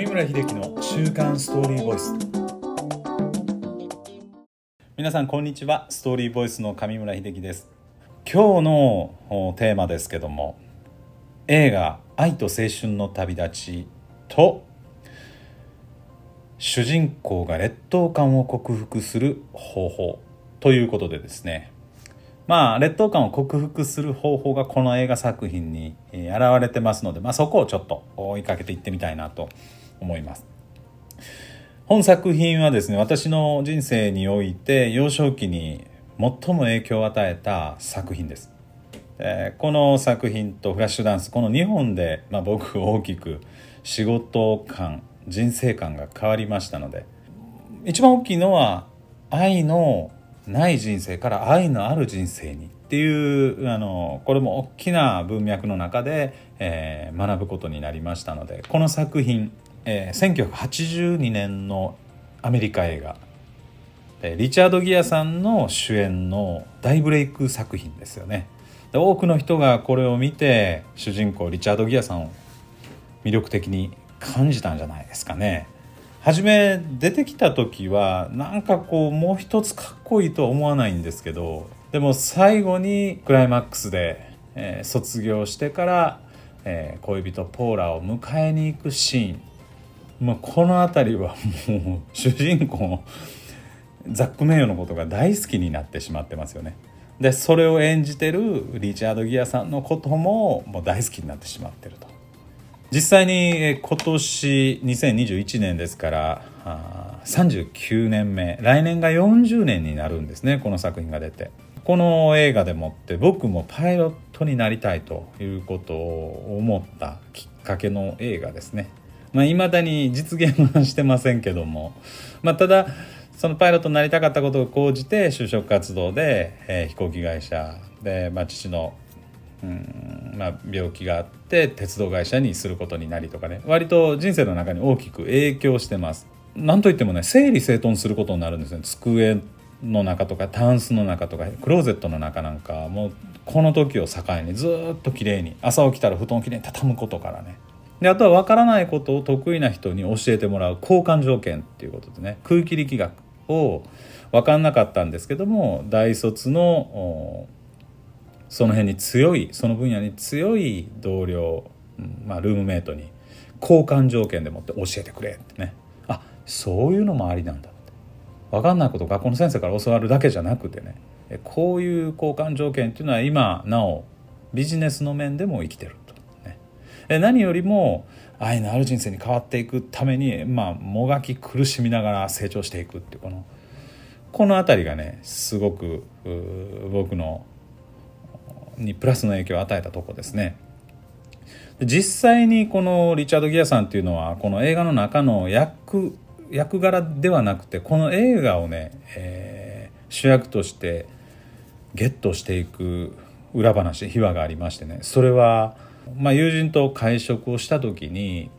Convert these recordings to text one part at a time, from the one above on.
上村秀樹の週刊ストーリーボイス。皆さんこんにちは。ストーリーボイスの上村秀樹です。今日のテーマですけども映画「愛と青春の旅立ち」と主人公が劣等感を克服する方法ということでですね。まあ劣等感を克服する方法がこの映画作品に現れてますので、まあ、そこをちょっと追いかけていってみたいなと思います。本作品はですね私の人生において幼少期に最も影響を与えた作品です。え、この作品とフラッシュダンスこの2本で、まあ、僕大きく仕事観人生観が変わりましたので一番大きいのは愛のない人生から愛のある人生にっていうあのこれも大きな文脈の中で、えー、学ぶことになりましたのでこの作品、えー、1982年のアメリカ映画。リチャード・ギアさんの主演の大ブレイク作品ですよね。で多くの人がこれを見て主人公リチャード・ギアさんを魅力的に感じたんじゃないですかね。初め出てきた時はなんかこうもう一つかっこいいとは思わないんですけどでも最後にクライマックスで、えー、卒業してから、えー、恋人ポーラを迎えに行くシーン。まあ、この辺りはもう主人公ザック・メイヨのことが大好きになってしまってますよね。でそれを演じてるリチャード・ギアさんのことももう大好きになってしまってると。実際に今年2021年ですから39年目来年が40年になるんですねこの作品が出てこの映画でもって僕もパイロットになりたいということを思ったきっかけの映画ですねまあ未だに実現はしてませんけども。まあただそのパイロットになりたかったことを講じて就職活動で、えー、飛行機会社で、まあ、父のうんまあ、病気があって鉄道会社にすることになりとかね。割と人生の中に大きく影響してます。なんといってもね整理整頓することになるんですね。机の中とかタンスの中とかクローゼットの中なんかもうこの時を境にずっときれいに朝起きたら布団をきれいに畳むことからね。であとは分からないことを得意な人に教えてもらう交換条件っていうことでね空気力学を分かんなかったんですけども大卒のその辺に強いその分野に強い同僚、まあ、ルームメイトに交換条件でもって教えてくれってね。あそういうのもありなんだって。分かんないことを学校の先生から教わるだけじゃなくてね。こういう交換条件っていうのは今なおビジネスの面でも生きてる、何よりも愛のある人生に変わっていくためにまあもがき苦しみながら成長していくっていうこのこの辺りがねすごく僕のにプラスの影響を与えたとこですね。実際にこのリチャード・ギアさんっていうのはこの映画の中の役役柄ではなくてこの映画をね、えー、主役としてゲットしていく裏話秘話がありましてねそれは、まあ、友人と会食をした時に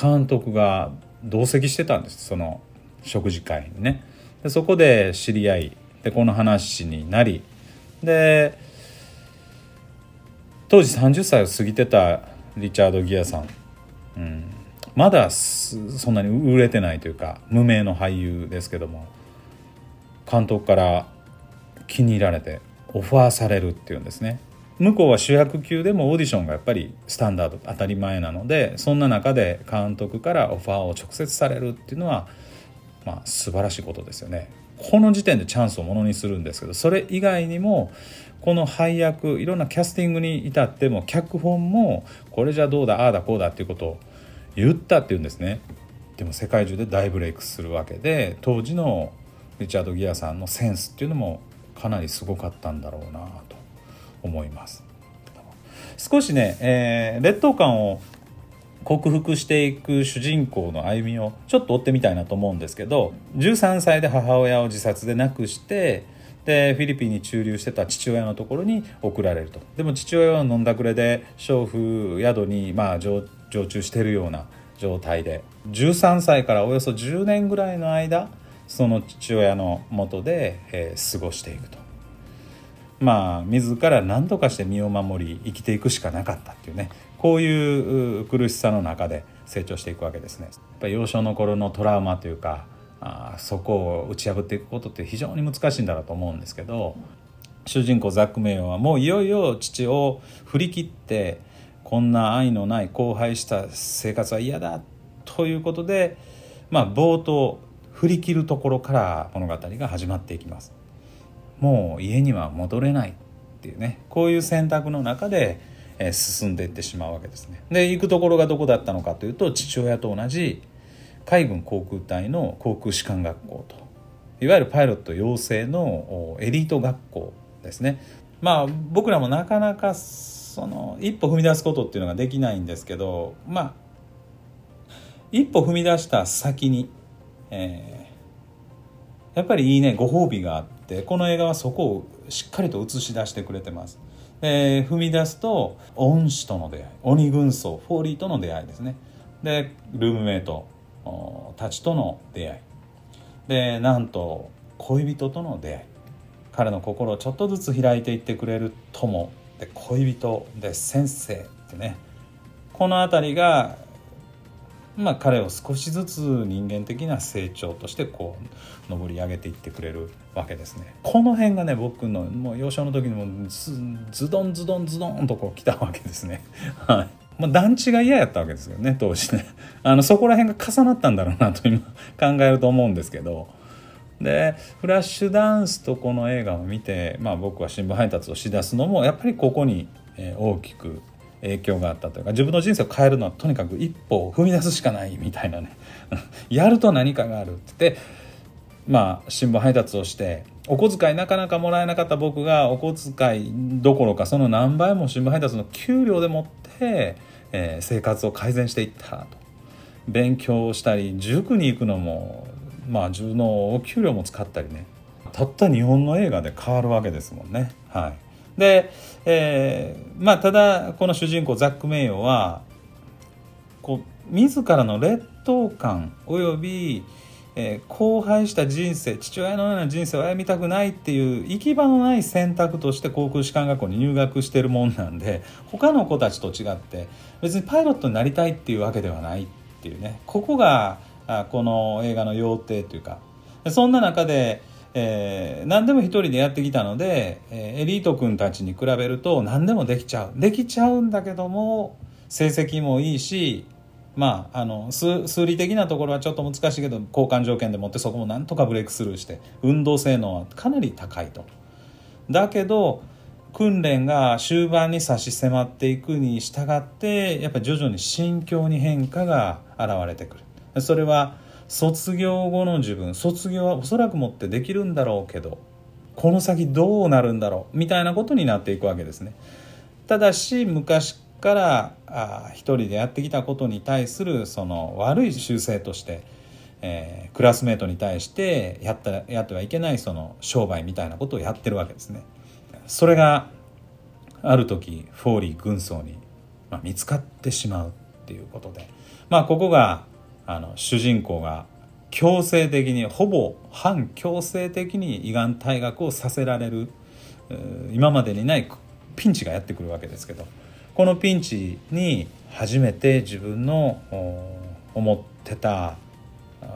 監督が同席してたんです。その食事会にね。でそこで知り合いでこの話になりで当時30歳を過ぎてたリチャード・ギアさん、うん、まだそんなに売れてないというか無名の俳優ですけども監督から気に入られてオファーされるっていうんですね。向こうは主役級でもオーディションがやっぱりスタンダード当たり前なのでそんな中で監督からオファーを直接されるっていうのはまあ素晴らしいことですよね。この時点でチャンスをものにするんですけどそれ以外にもこの配役いろんなキャスティングに至っても脚本もこれじゃどうだああだこうだっていうことを言ったっていうんですね。でも世界中で大ブレイクするわけで当時のリチャード・ギアさんのセンスっていうのもかなりすごかったんだろうなと。思います。少しね、えー、劣等感を克服していく主人公の歩みをちょっと追ってみたいなと思うんですけど13歳で母親を自殺で亡くしてでフィリピンに駐留してた父親のところに送られると。でも父親は飲んだくれで娼婦宿にまあ常駐してるような状態で13歳からおよそ10年ぐらいの間その父親のもとで、えー、過ごしていくと。まあ自ら何とかして身を守り生きていくしかなかったっていうねこういう苦しさの中で成長していくわけですね。やっぱ幼少の頃のトラウマというかあそこを打ち破っていくことって非常に難しいんだろうと思うんですけど主人公ザック・メイヨンはもういよいよ父を振り切ってこんな愛のない荒廃した生活は嫌だということで、まあ、冒頭振り切るところから物語が始まっていきます。もう家には戻れないっていうねこういう選択の中で進んでいってしまうわけですね。で行くところがどこだったのかというと父親と同じ海軍航空隊の航空士官学校といわゆるパイロット養成のエリート学校ですね。まあ僕らもなかなかその一歩踏み出すことっていうのができないんですけどまあ一歩踏み出した先に、えー、やっぱりいいねご褒美があってこの映画はそこをしっかりと映し出してくれてます。え、踏み出すと恩師との出会い鬼軍曹フォーリーとの出会いですね。でルームメイトたちとの出会い。でなんと恋人との出会い。彼の心をちょっとずつ開いていってくれる友。で恋人で先生ってね。この辺りがまあ彼を少しずつ人間的な成長としてこう上り上げていってくれるわけですね。この辺がね僕のもう幼少の時にもズドンズドンズドンとこう来たわけですね。はい。まあ、団地が嫌やったわけですよね当時ね。あのそこら辺が重なったんだろうなと今考えると思うんですけど。でフラッシュダンスとこの映画を見て、まあ、僕は新聞配達をしだすのもやっぱりここに大きく影響があったというか自分の人生を変えるのはとにかく一歩を踏み出すしかないみたいなね。やると何かがあるって言ってまあ新聞配達をしてお小遣いなかなかもらえなかった僕がお小遣いどころかその何倍も新聞配達の給料でもって、えー、生活を改善していったと。勉強したり塾に行くのもまあ自分のお給料も使ったりね。たった日本の映画で変わるわけですもんね。はい、で、えー、まあただこの主人公ザック・メイヨはこう自らの劣等感およびえー、荒廃した人生父親のような人生を歩みたくないっていう行き場のない選択として航空士官学校に入学してるもんなんで他の子たちと違って別にパイロットになりたいっていうわけではないっていうね。ここがあこの映画の要諦というか。そんな中で、えー、何でも一人でやってきたので、えー、エリート君たちに比べると何でもできちゃうできちゃうんだけども成績もいいしまあ、あの数理的なところはちょっと難しいけど交換条件でもってそこもなんとかブレイクスルーして運動性能はかなり高いと。だけど訓練が終盤に差し迫っていくに従ってやっぱり徐々に心境に変化が現れてくるそれは卒業後の自分卒業はおそらくもってできるんだろうけどこの先どうなるんだろうみたいなことになっていくわけですねただし昔からあ一人でやってきたことに対するその悪い習性として、えー、クラスメートに対してやったやってはいけないその商売みたいなことをやってるわけですね。それがある時フォーリー軍曹に、まあ、見つかってしまうっていうことでまあここがあの主人公が強制的にほぼ反強制的に胃がん退学をさせられる今までにないピンチがやってくるわけですけど。このピンチに初めて自分の思ってた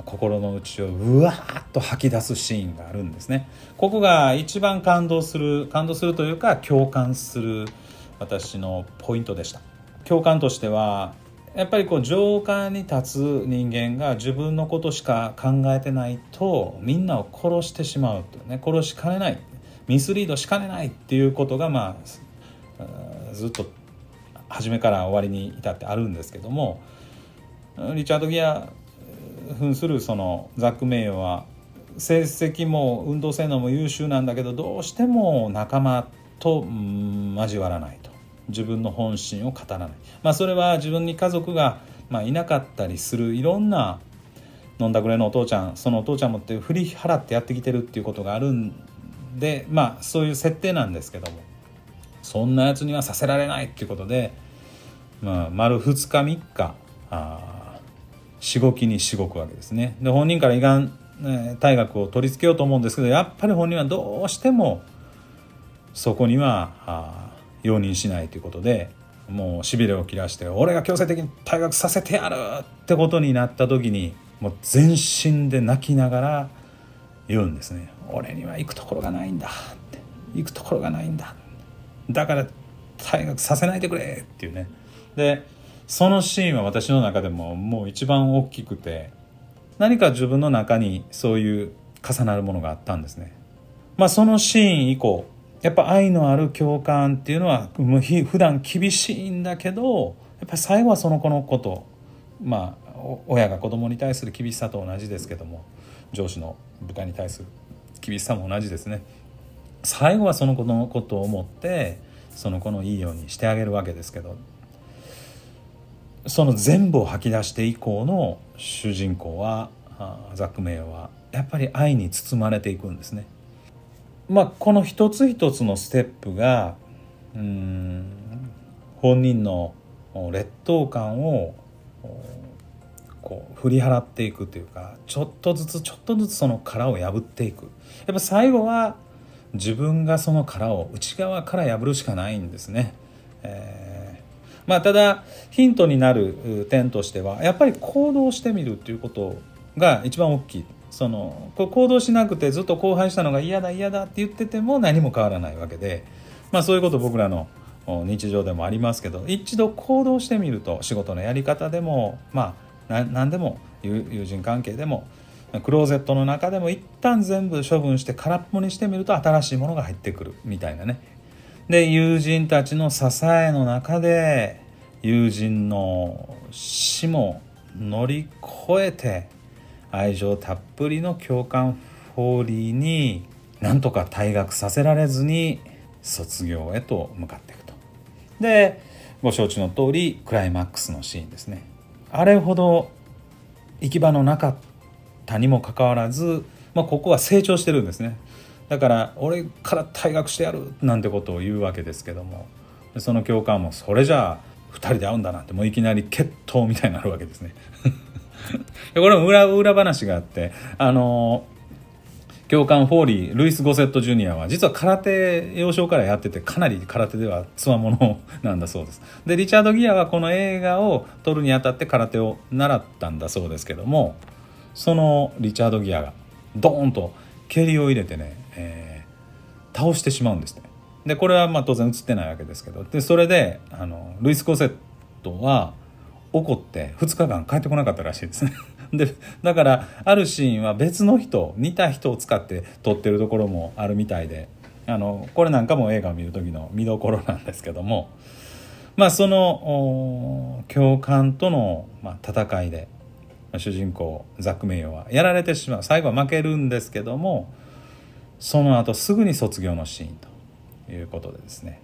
心の内をうわーっと吐き出すシーンがあるんですね。ここが一番感動する感動するというか共感する私のポイントでした。共感としてはやっぱりこう上官に立つ人間が自分のことしか考えてないとみんなを殺してしまうとね殺しかねないミスリードしかねないっていうことがまあずっと初めから終わりに至ってあるんですけどもリチャード・ギア扮するそのザック・メイヨは成績も運動性能も優秀なんだけどどうしても仲間と交わらないと。自分の本心を語らない、まあ、それは自分に家族が、まあ、いなかったりするいろんな飲んだくれのお父ちゃんそのお父ちゃんもって振り払ってやってきてるっていうことがあるんでまあそういう設定なんですけどもそんなやつにはさせられないっていうことで、まあ、丸2日3日あしごきにしごくわけですね。で本人から胃がん、え退学を取り付けようと思うんですけどやっぱり本人はどうしてもそこにはあ容認しないということでもうしびれを切らして俺が強制的に退学させてやるってことになった時にもう全身で泣きながら言うんですね。俺には行くところがないんだって。行くところがないんだ。だから退学させないでくれっていうね。でそのシーンは私の中でももう一番大きくて何か自分の中にそういう重なるものがあったんですね。まあそのシーン以降やっぱ愛のある共感っていうのは普段厳しいんだけどやっぱ最後はその子のことまあ親が子供に対する厳しさと同じですけども上司の部下に対する厳しさも同じですね最後はその子のことを思ってその子のいいようにしてあげるわけですけどその全部を吐き出して以降の主人公はザック・メイはやっぱり愛に包まれていくんですね。まあ、この一つ一つのステップがうん本人の劣等感をこう振り払っていくというかちょっとずつちょっとずつその殻を破っていくやっぱ最後は自分がその殻を内側から破るしかないんですね。えー、まあ、ただヒントになる点としてはやっぱり行動してみるっていうことが一番大きいそのこ行動しなくてずっと荒廃したのが嫌だ嫌だって言ってても何も変わらないわけで、まあ、そういうこと僕らの日常でもありますけど一度行動してみると仕事のやり方でもまあ何でも友人関係でもクローゼットの中でも一旦全部処分して空っぽにしてみると新しいものが入ってくるみたいなね。で友人たちの支えの中で友人の死も乗り越えて愛情たっぷりの共感フォーリーになんとか退学させられずに卒業へと向かっていくと。でご承知の通りクライマックスのシーンですね。あれほど行き場のなかったにもかかわらず、まあ、ここは成長してるんですね。だから俺から退学してやるなんてことを言うわけですけども。その教官もそれじゃあ2人で会うんだなんてもういきなり決闘みたいになるわけですね。これも裏裏話があってあの教官フォーリールイス・ゴセット・ジュニアは実は空手幼少からやっててかなり空手ではつわものなんだそうです。でリチャード・ギアはこの映画を撮るにあたって空手を習ったんだそうですけどもそのリチャード・ギアがドーンと蹴りを入れてね、えー、倒してしまうんですねでこれはまあ当然映ってないわけですけど。でそれであのルイス・ゴセットは怒って2日間帰ってこなかったらしいですね。でだからあるシーンは別の人似た人を使って撮ってるところもあるみたいであのこれなんかも映画を見る時の見どころなんですけどもまあその教官との、まあ、戦いで主人公ザック・メイヨはやられてしまう。最後は負けるんですけどもその後すぐに卒業のシーンということでですね。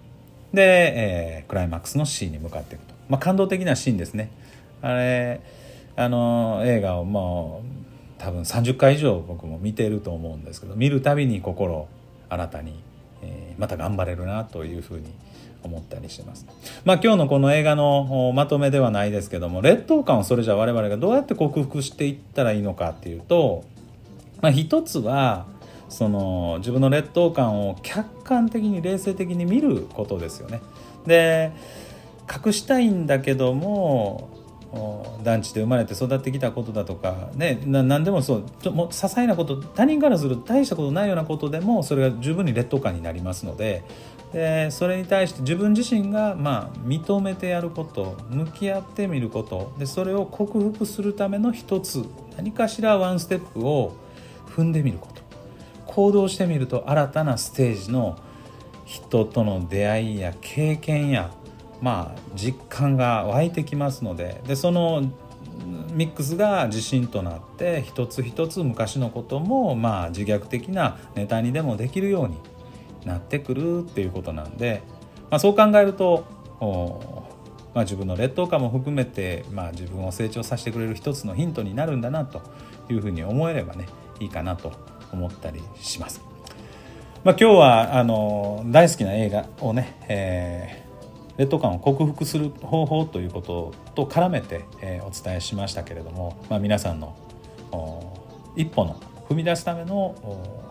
で、えー、クライマックスのシーンに向かっていくと、まあ、感動的なシーンですねあれあの映画をもう多分30回以上僕も見てると思うんですけど見るたびに心新たに、えー、また頑張れるなというふうに思ったりしてます。まあ今日のこの映画のまとめではないですけども劣等感をそれじゃ我々がどうやって克服していったらいいのかっていうと、まあ、一つはその自分の劣等感を客観的に冷静的に見ることですよね。で隠したいんだけども団地で生まれて育ってきたことだとか、ね、何でもそうちょも些細なこと他人からすると大したことないようなことでもそれが十分に劣等感になりますのででそれに対して自分自身がまあ認めてやること向き合ってみることでそれを克服するための一つ何かしらワンステップを踏んでみること行動してみると新たなステージの人との出会いや経験やまあ実感が湧いてきますのででそのミックスが自信となって一つ一つ昔のこともまあ自虐的なネタにでもできるようになってくるっていうことなんで、まあ、そう考えるとまあ、自分の劣等感も含めて、まあ、自分を成長させてくれる一つのヒントになるんだなというふうに思えればねいいかなと思ったりします。まあ、今日はあの大好きな映画をね、えー劣等感を克服する方法ということと絡めて、え、お伝えしましたけれども、まあ、皆さんの一歩の踏み出すための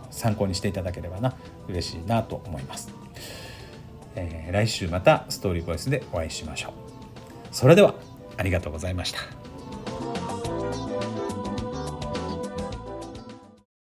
参考にしていただければな嬉しいなと思います。えー、来週またストーリーボイスでお会いしましょうそれではありがとうございました